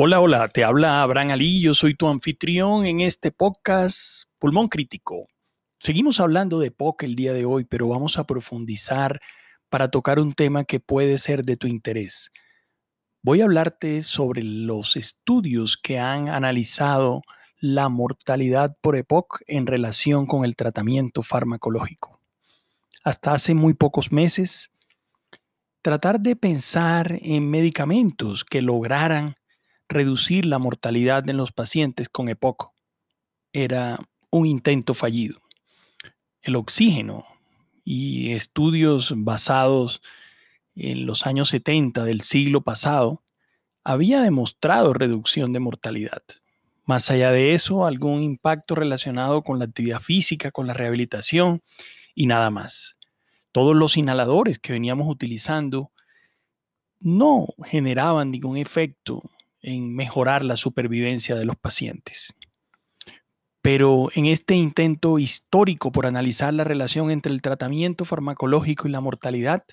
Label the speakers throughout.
Speaker 1: Hola, hola, te habla Abraham Ali, yo soy tu anfitrión en este podcast Pulmón Crítico. Seguimos hablando de POC el día de hoy, pero vamos a profundizar para tocar un tema que puede ser de tu interés. Voy a hablarte sobre los estudios que han analizado la mortalidad por EPOC en relación con el tratamiento farmacológico. Hasta hace muy pocos meses, tratar de pensar en medicamentos que lograran reducir la mortalidad en los pacientes con EPOC. Era un intento fallido. El oxígeno y estudios basados en los años 70 del siglo pasado había demostrado reducción de mortalidad. Más allá de eso, algún impacto relacionado con la actividad física, con la rehabilitación y nada más. Todos los inhaladores que veníamos utilizando no generaban ningún efecto en mejorar la supervivencia de los pacientes. Pero en este intento histórico por analizar la relación entre el tratamiento farmacológico y la mortalidad,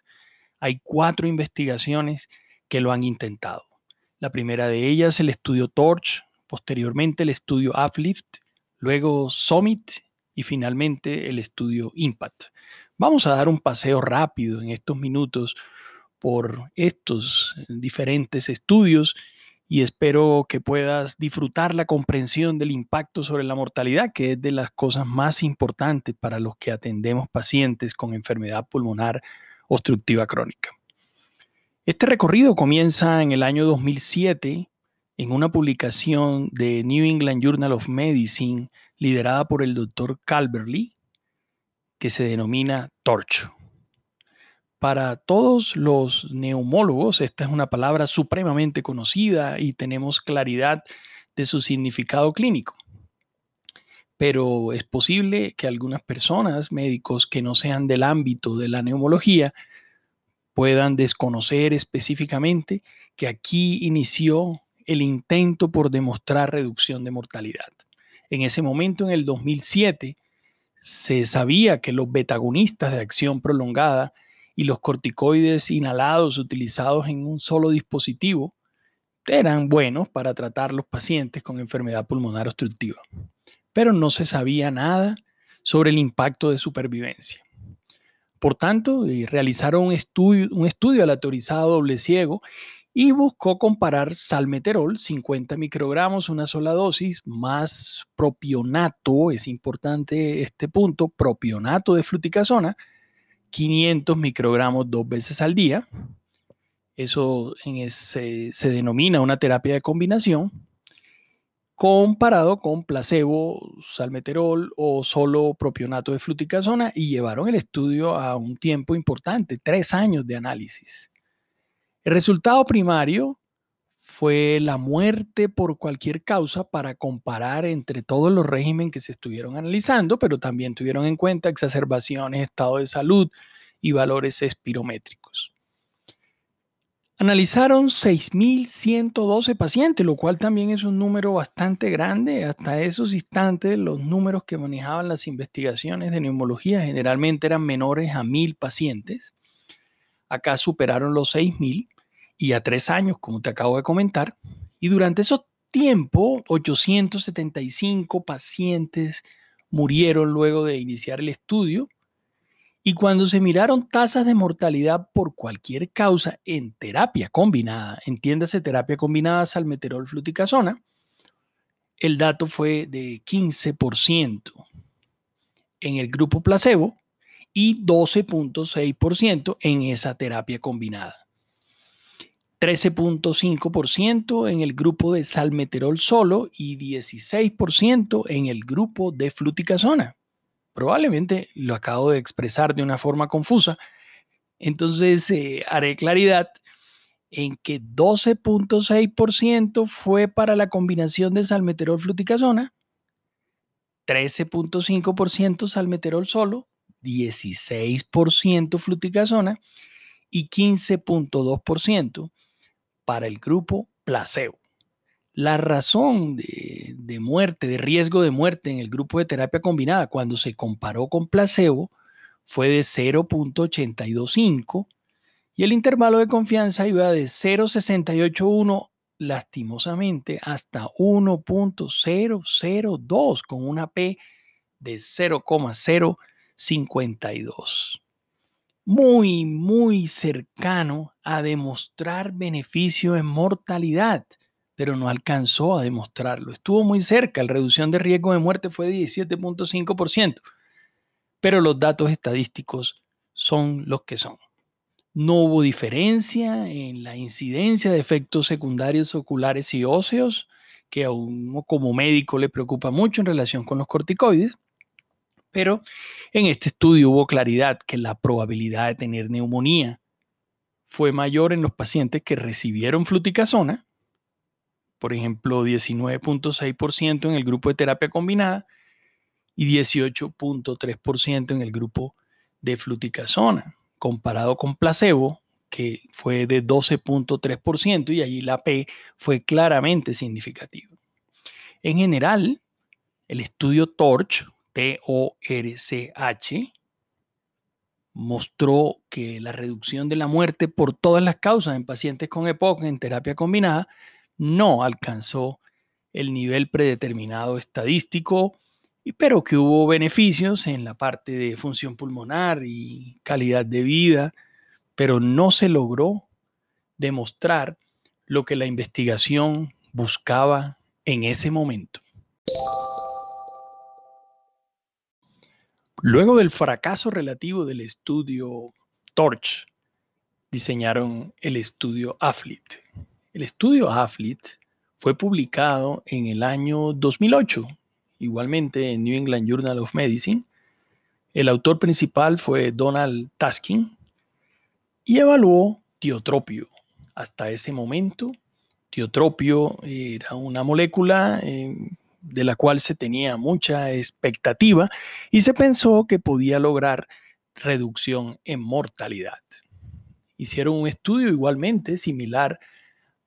Speaker 1: hay cuatro investigaciones que lo han intentado. La primera de ellas, el estudio TORCH, posteriormente el estudio Uplift, luego Summit y finalmente el estudio IMPACT. Vamos a dar un paseo rápido en estos minutos por estos diferentes estudios y espero que puedas disfrutar la comprensión del impacto sobre la mortalidad, que es de las cosas más importantes para los que atendemos pacientes con enfermedad pulmonar obstructiva crónica. Este recorrido comienza en el año 2007 en una publicación de New England Journal of Medicine liderada por el doctor Calverley, que se denomina TORCH. Para todos los neumólogos, esta es una palabra supremamente conocida y tenemos claridad de su significado clínico. Pero es posible que algunas personas, médicos que no sean del ámbito de la neumología, puedan desconocer específicamente que aquí inició el intento por demostrar reducción de mortalidad. En ese momento, en el 2007, se sabía que los betagonistas de acción prolongada y los corticoides inhalados utilizados en un solo dispositivo eran buenos para tratar los pacientes con enfermedad pulmonar obstructiva, pero no se sabía nada sobre el impacto de supervivencia. Por tanto, eh, realizaron un estudio, un estudio aleatorizado doble ciego y buscó comparar salmeterol, 50 microgramos, una sola dosis, más propionato, es importante este punto, propionato de fluticasona, 500 microgramos dos veces al día. Eso se denomina una terapia de combinación comparado con placebo, salmeterol o solo propionato de fluticasona y llevaron el estudio a un tiempo importante, tres años de análisis. El resultado primario fue la muerte por cualquier causa para comparar entre todos los regímenes que se estuvieron analizando, pero también tuvieron en cuenta exacerbaciones, estado de salud y valores espirométricos. Analizaron 6.112 pacientes, lo cual también es un número bastante grande. Hasta esos instantes, los números que manejaban las investigaciones de neumología generalmente eran menores a 1.000 pacientes. Acá superaron los 6.000 y a tres años, como te acabo de comentar. Y durante esos tiempo, 875 pacientes murieron luego de iniciar el estudio. Y cuando se miraron tasas de mortalidad por cualquier causa en terapia combinada, entiéndase terapia combinada salmeterol fluticasona, el dato fue de 15% en el grupo placebo y 12.6% en esa terapia combinada. 13.5% en el grupo de salmeterol solo y 16% en el grupo de fluticasona. Probablemente lo acabo de expresar de una forma confusa, entonces eh, haré claridad en que 12.6% fue para la combinación de salmeterol fluticasona, 13.5% salmeterol solo, 16% fluticasona y 15.2% para el grupo placebo. La razón de, muerte, de riesgo de muerte en el grupo de terapia combinada cuando se comparó con placebo fue de 0.825 y el intervalo de confianza iba de 0.681 lastimosamente hasta 1.002 con una P de 0,052. Muy, muy cercano a demostrar beneficio en mortalidad, pero no alcanzó a demostrarlo. Estuvo muy cerca, la reducción de riesgo de muerte fue de 17.5%, pero los datos estadísticos son los que son. No hubo diferencia en la incidencia de efectos secundarios oculares y óseos, que a uno como médico le preocupa mucho en relación con los corticoides, pero en este estudio hubo claridad que la probabilidad de tener neumonía fue mayor en los pacientes que recibieron fluticasona, por ejemplo, 19.6% en el grupo de terapia combinada y 18.3% en el grupo de fluticasona comparado con placebo, que fue de 12.3% y allí la P fue claramente significativa. En general, el estudio TORCH, T-O-R-C-H, mostró que la reducción de la muerte por todas las causas en pacientes con EPOC en terapia combinada no alcanzó el nivel predeterminado estadístico pero que hubo beneficios en la parte de función pulmonar y calidad de vida, pero no se logró demostrar lo que la investigación buscaba en ese momento. Luego del fracaso relativo del estudio Torch, diseñaron el estudio AFLIT. El estudio AFLIT fue publicado en el año 2008 igualmente en New England Journal of Medicine. El autor principal fue Donald Taskin y evaluó tiotropio. Hasta ese momento, tiotropio era una molécula eh, de la cual se tenía mucha expectativa y se pensó que podía lograr reducción en mortalidad. Hicieron un estudio igualmente similar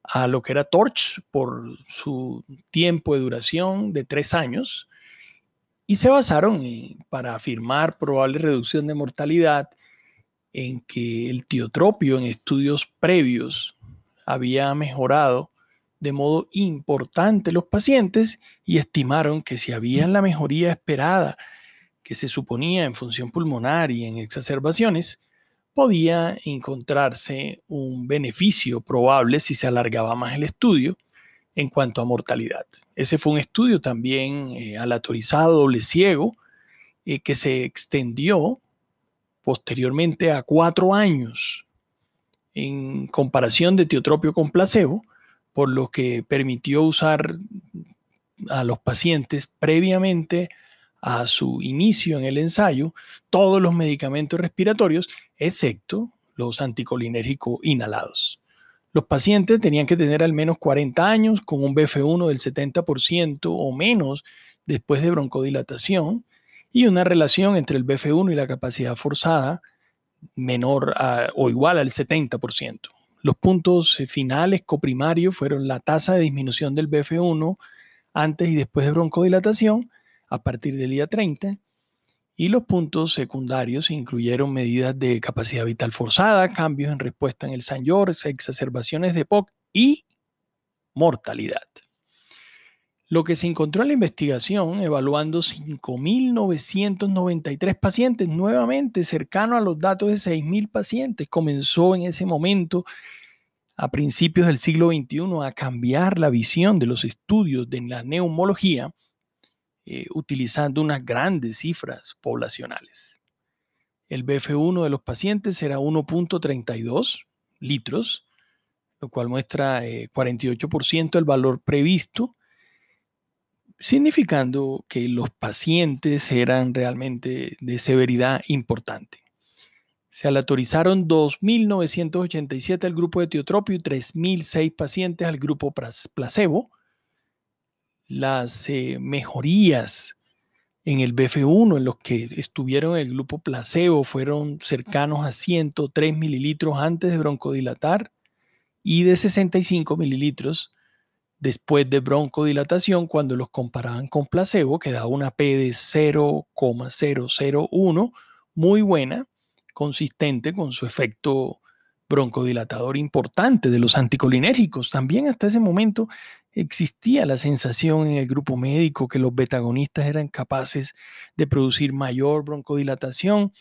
Speaker 1: a lo que era Torch por su tiempo de duración de tres años y se basaron para afirmar probable reducción de mortalidad en que el tiotropio en estudios previos había mejorado de modo importante los pacientes y estimaron que si había la mejoría esperada que se suponía en función pulmonar y en exacerbaciones, podía encontrarse un beneficio probable si se alargaba más el estudio en cuanto a mortalidad. Ese fue un estudio también eh, doble ciego, eh, que se extendió posteriormente a cuatro años en comparación de tiotropio con placebo, por lo que permitió usar a los pacientes previamente a su inicio en el ensayo todos los medicamentos respiratorios, excepto los anticolinérgicos inhalados. Los pacientes tenían que tener al menos 40 años con un BF1 del 70% o menos después de broncodilatación y una relación entre el BF1 y la capacidad forzada menor o igual al 70%. Los puntos finales coprimarios fueron la tasa de disminución del BF1 antes y después de broncodilatación a partir del día 30 y los puntos secundarios incluyeron medidas de capacidad vital forzada, cambios en respuesta en el San George, exacerbaciones de POC y mortalidad. Lo que se encontró en la investigación, evaluando 5.993 pacientes, nuevamente cercano a los datos de 6.000 pacientes, comenzó en ese momento, a principios del siglo XXI, a cambiar la visión de los estudios de la neumología eh, utilizando unas grandes cifras poblacionales. El BF1 de los pacientes era 1.32 litros, lo cual muestra 48% eh, del valor previsto, significando que los pacientes eran realmente de severidad importante. Se aleatorizaron 2.987 al grupo de tiotropio y 3.006 pacientes al grupo placebo, las eh, mejorías en el BF1 en los que estuvieron el grupo placebo fueron cercanos a 103 mililitros antes de broncodilatar y de 65 mililitros después de broncodilatación cuando los comparaban con placebo, que daba una P de 0,001, muy buena, consistente con su efecto broncodilatador importante de los anticolinérgicos. También hasta ese momento existía la sensación en el grupo médico que los betagonistas eran capaces de producir mayor broncodilatación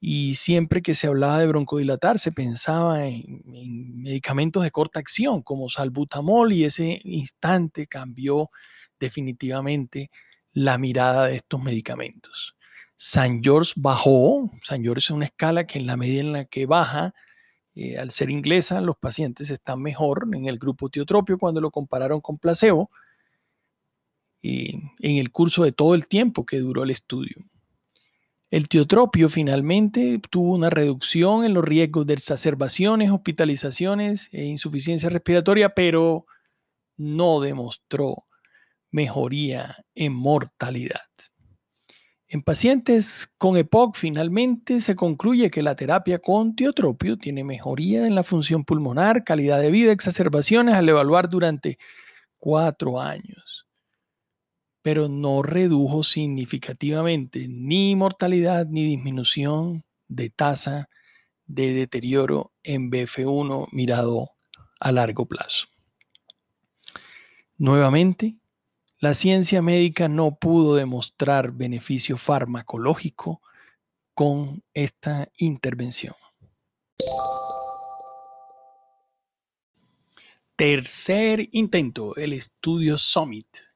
Speaker 1: y siempre que se hablaba de broncodilatar se pensaba en, en, medicamentos de corta acción como salbutamol y ese instante cambió definitivamente la mirada de estos medicamentos. San George bajó, San George es una escala que en la medida en la que baja, eh, al ser inglesa, los pacientes están mejor en el grupo tiotropio cuando lo compararon con placebo en el curso de todo el tiempo que duró el estudio. El tiotropio finalmente tuvo una reducción en los riesgos de exacerbaciones, hospitalizaciones e insuficiencia respiratoria, pero no demostró mejoría en mortalidad. En pacientes con EPOC finalmente se concluye que la terapia con tiotropio tiene mejoría en la función pulmonar, calidad de vida, exacerbaciones al evaluar durante cuatro años, pero no redujo significativamente ni mortalidad ni disminución de tasa de deterioro en BF1 mirado a largo plazo. Nuevamente, la ciencia médica no pudo demostrar beneficio farmacológico con esta intervención. Tercer intento, el estudio Summit.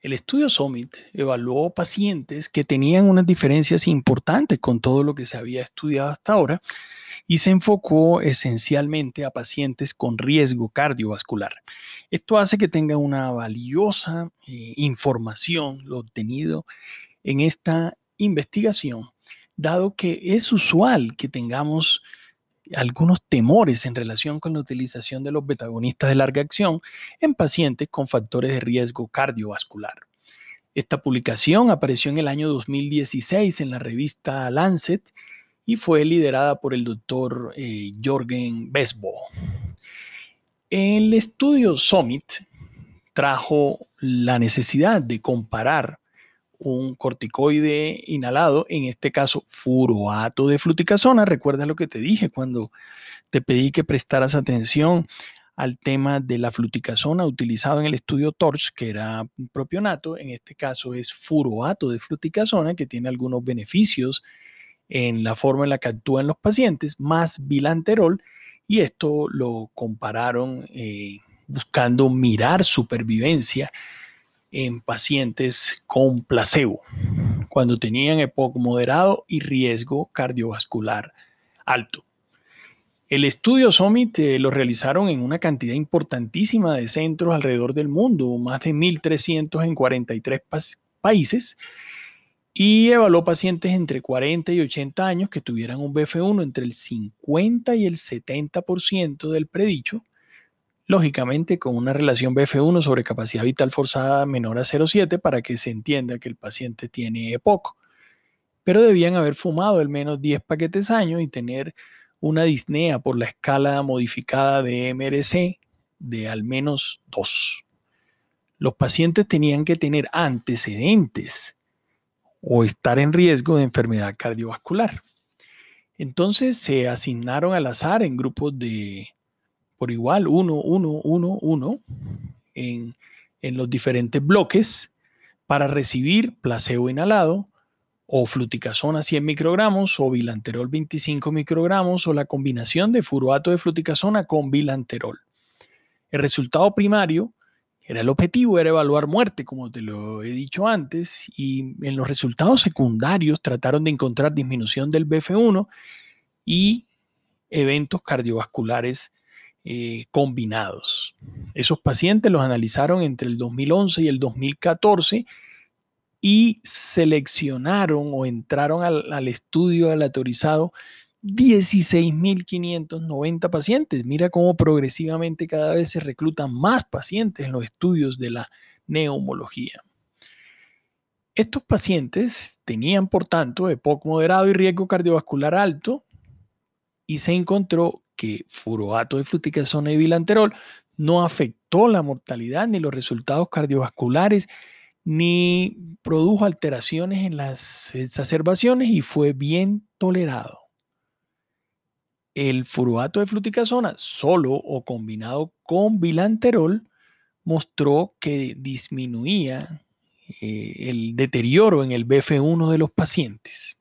Speaker 1: El estudio Summit evaluó pacientes que tenían unas diferencias importantes con todo lo que se había estudiado hasta ahora y se enfocó esencialmente a pacientes con riesgo cardiovascular. Esto hace que tenga una valiosa eh, información lo obtenido en esta investigación, dado que es usual que tengamos algunos temores en relación con la utilización de los betagonistas de larga acción en pacientes con factores de riesgo cardiovascular. Esta publicación apareció en el año 2016 en la revista Lancet y fue liderada por el doctor eh, Jorgen Besbo. El estudio Summit trajo la necesidad de comparar un corticoide inhalado, en este caso furoato de fluticasona. Recuerda lo que te dije cuando te pedí que prestaras atención al tema de la fluticasona utilizado en el estudio TORCH, que era propionato. En este caso es furoato de fluticasona, que tiene algunos beneficios en la forma en la que actúan los pacientes, más bilanterol, y esto lo compararon eh, buscando mirar supervivencia en pacientes con placebo, cuando tenían EPOC moderado y riesgo cardiovascular alto. El estudio SOMIT eh, lo realizaron en una cantidad importantísima de centros alrededor del mundo, más de 1.300 en 43 países, y evaluó pacientes entre 40 y 80 años que tuvieran un BF1 entre el 50 y el 70% del predicho, lógicamente con una relación BF1 sobre capacidad vital forzada menor a 0,7 para que se entienda que el paciente tiene EPOC. Pero debían haber fumado al menos 10 paquetes años y tener una disnea por la escala modificada de MRC de al menos 2. Los pacientes tenían que tener antecedentes o estar en riesgo de enfermedad cardiovascular. Entonces se asignaron al azar en grupos de, por igual, 1, 1, 1, 1, en, en los diferentes bloques para recibir placebo inhalado o fluticasona 100 microgramos o bilanterol 25 microgramos o la combinación de furoato de fluticasona con bilanterol. El resultado primario era el objetivo, era evaluar muerte, como te lo he dicho antes, y en los resultados secundarios trataron de encontrar disminución del BF1 y eventos cardiovasculares eh, combinados. Esos pacientes los analizaron entre el 2011 y el 2014 y seleccionaron o entraron al, al estudio aleatorizado 16.590 pacientes. Mira cómo progresivamente cada vez se reclutan más pacientes en los estudios de la neumología. Estos pacientes tenían, por tanto, EPOC moderado y riesgo cardiovascular alto y se encontró que furoato de fluticasona y bilanterol no afectó la mortalidad ni los resultados cardiovasculares ni produjo alteraciones en las exacerbaciones y fue bien tolerado. El furuato de fluticasona solo o combinado con bilanterol mostró que disminuía eh, el deterioro en el BF1 de los pacientes,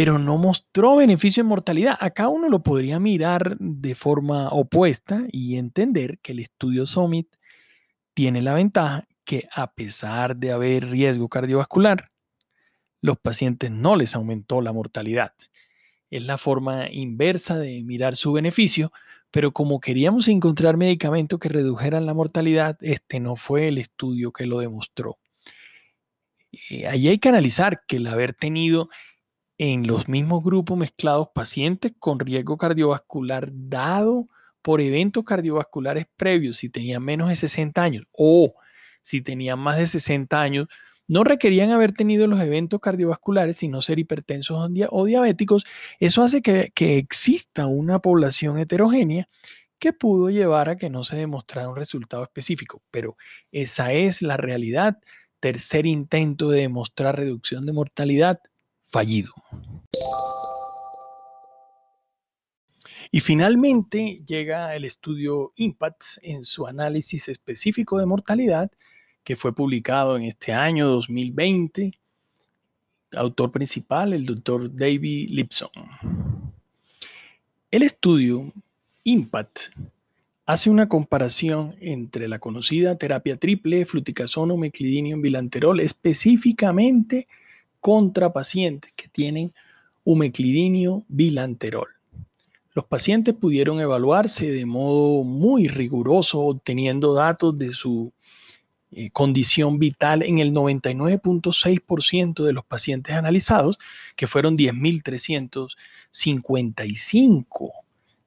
Speaker 1: pero no mostró beneficio en mortalidad. Acá uno lo podría mirar de forma opuesta y entender que el estudio Summit tiene la ventaja que a pesar de haber riesgo cardiovascular, los pacientes no les aumentó la mortalidad. Es la forma inversa de mirar su beneficio, pero como queríamos encontrar medicamentos que redujeran la mortalidad, este no fue el estudio que lo demostró. Eh, allí hay que analizar que el haber tenido en los mismos grupos mezclados pacientes con riesgo cardiovascular dado por eventos cardiovasculares previos, si tenían menos de 60 años o si tenían más de 60 años, no requerían haber tenido los eventos cardiovasculares, sino ser hipertensos o diabéticos. Eso hace que, que exista una población heterogénea que pudo llevar a que no se demostrara un resultado específico. Pero esa es la realidad. Tercer intento de demostrar reducción de mortalidad fallido. Y finalmente llega el estudio IMPACT en su análisis específico de mortalidad que fue publicado en este año 2020. Autor principal, el doctor David Lipson. El estudio IMPACT hace una comparación entre la conocida terapia triple fluticasona, meclidinio bilanterol, específicamente contra pacientes que tienen umeclidinio bilanterol. Los pacientes pudieron evaluarse de modo muy riguroso, obteniendo datos de su eh, condición vital en el 99.6% de los pacientes analizados, que fueron 10.355.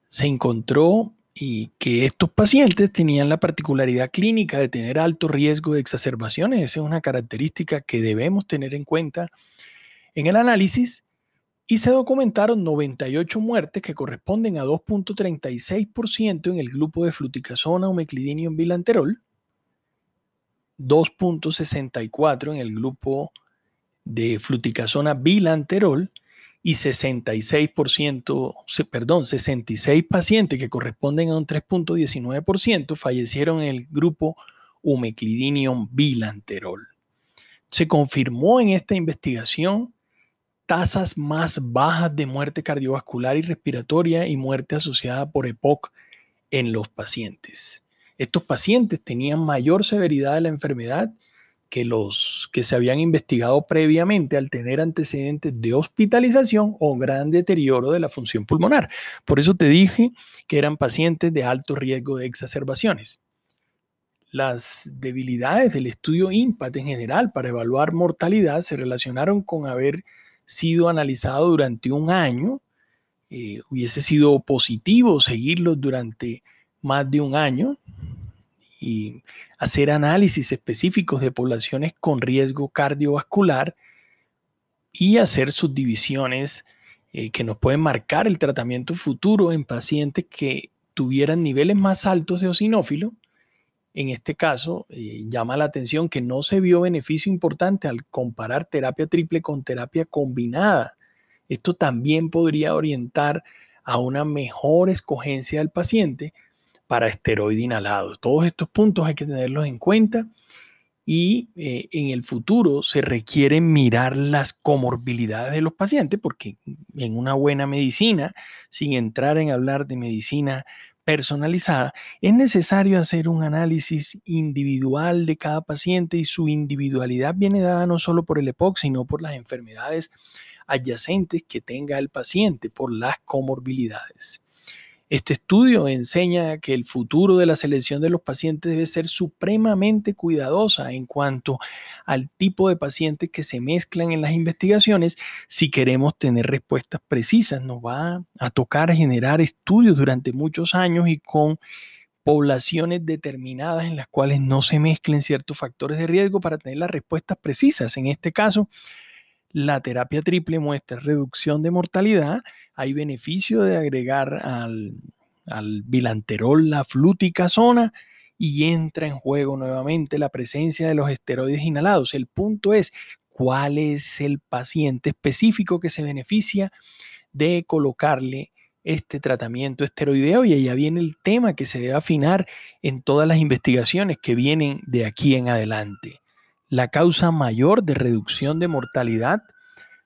Speaker 1: Se encontró y que estos pacientes tenían la particularidad clínica de tener alto riesgo de exacerbaciones. Esa es una característica que debemos tener en cuenta en el análisis. Y se documentaron 98 muertes que corresponden a 2.36% en el grupo de fluticasona o meclidinio en bilanterol 2.64 en el grupo de fluticasona bilanterol y 66%, perdón, 66 pacientes que corresponden a un 3.19% fallecieron en el grupo umeclidinium bilanterol. Se confirmó en esta investigación tasas más bajas de muerte cardiovascular y respiratoria y muerte asociada por EPOC en los pacientes. Estos pacientes tenían mayor severidad de la enfermedad que los que se habían investigado previamente al tener antecedentes de hospitalización o gran deterioro de la función pulmonar. Por eso te dije que eran pacientes de alto riesgo de exacerbaciones. Las debilidades del estudio IMPACT en general para evaluar mortalidad se relacionaron con haber sido analizado durante un año. Eh, hubiese sido positivo seguirlos durante más de un año y hacer análisis específicos de poblaciones con riesgo cardiovascular y hacer subdivisiones eh, que nos pueden marcar el tratamiento futuro en pacientes que tuvieran niveles más altos de osinófilo. En este caso, eh, llama la atención que no se vio beneficio importante al comparar terapia triple con terapia combinada. Esto también podría orientar a una mejor escogencia del paciente para esteroide inhalado. Todos estos puntos hay que tenerlos en cuenta y eh, en el futuro se requiere mirar las comorbilidades de los pacientes porque en una buena medicina, sin entrar en hablar de medicina personalizada, es necesario hacer un análisis individual de cada paciente y su individualidad viene dada no solo por el EPOC, sino por las enfermedades adyacentes que tenga el paciente, por las comorbilidades. Este estudio enseña que el futuro de la selección de los pacientes debe ser supremamente cuidadosa en cuanto al tipo de pacientes que se mezclan en las investigaciones si queremos tener respuestas precisas. Nos va a tocar generar estudios durante muchos años y con poblaciones determinadas en las cuales no se mezclen ciertos factores de riesgo para tener las respuestas precisas. En este caso, la terapia triple muestra reducción de mortalidad, hay beneficio de agregar al, bilanterol la fluticasona y entra en juego nuevamente la presencia de los esteroides inhalados. El punto es cuál es el paciente específico que se beneficia de colocarle este tratamiento esteroideo y allá viene el tema que se debe afinar en todas las investigaciones que vienen de aquí en adelante. La causa mayor de reducción de mortalidad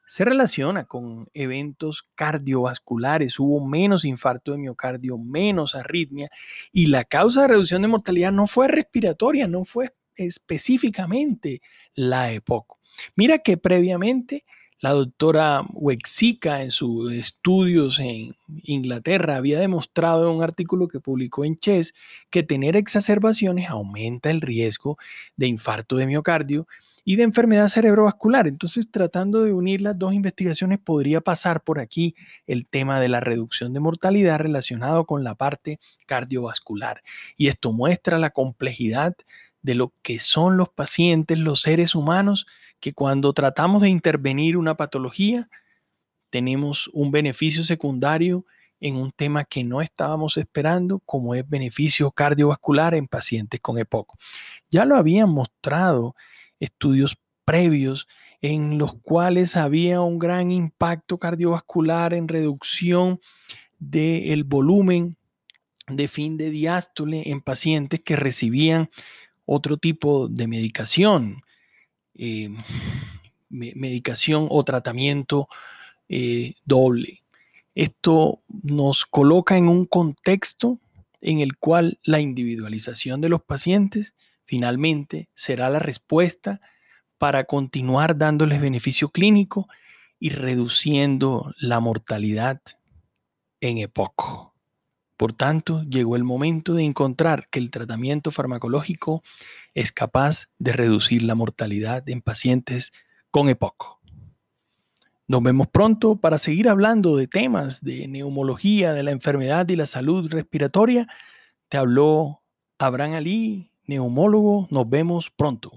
Speaker 1: se relaciona con eventos cardiovasculares. Hubo menos infarto de miocardio, menos arritmia y la causa de reducción de mortalidad no fue respiratoria, no fue específicamente la EPOC. Mira que previamente la doctora Wexica en sus estudios en Inglaterra había demostrado en un artículo que publicó en Chess que tener exacerbaciones aumenta el riesgo de infarto de miocardio y de enfermedad cerebrovascular. Entonces, tratando de unir las dos investigaciones, podría pasar por aquí el tema de la reducción de mortalidad relacionado con la parte cardiovascular. Y esto muestra la complejidad de lo que son los pacientes, los seres humanos, que cuando tratamos de intervenir una patología, tenemos un beneficio secundario en un tema que no estábamos esperando, como es beneficio cardiovascular en pacientes con EPOC. Ya lo habían mostrado estudios previos en los cuales había un gran impacto cardiovascular en reducción del volumen de fin de diástole en pacientes que recibían otro tipo de medicación, eh, medicación o tratamiento eh, doble. Esto nos coloca en un contexto en el cual la individualización de los pacientes finalmente será la respuesta para continuar dándoles beneficio clínico y reduciendo la mortalidad en EPOC. Por tanto, llegó el momento de encontrar que el tratamiento farmacológico es capaz de reducir la mortalidad en pacientes con EPOC. Nos vemos pronto para seguir hablando de temas de neumología, de la enfermedad y la salud respiratoria. Te habló Abraham Ali, neumólogo. Nos vemos pronto.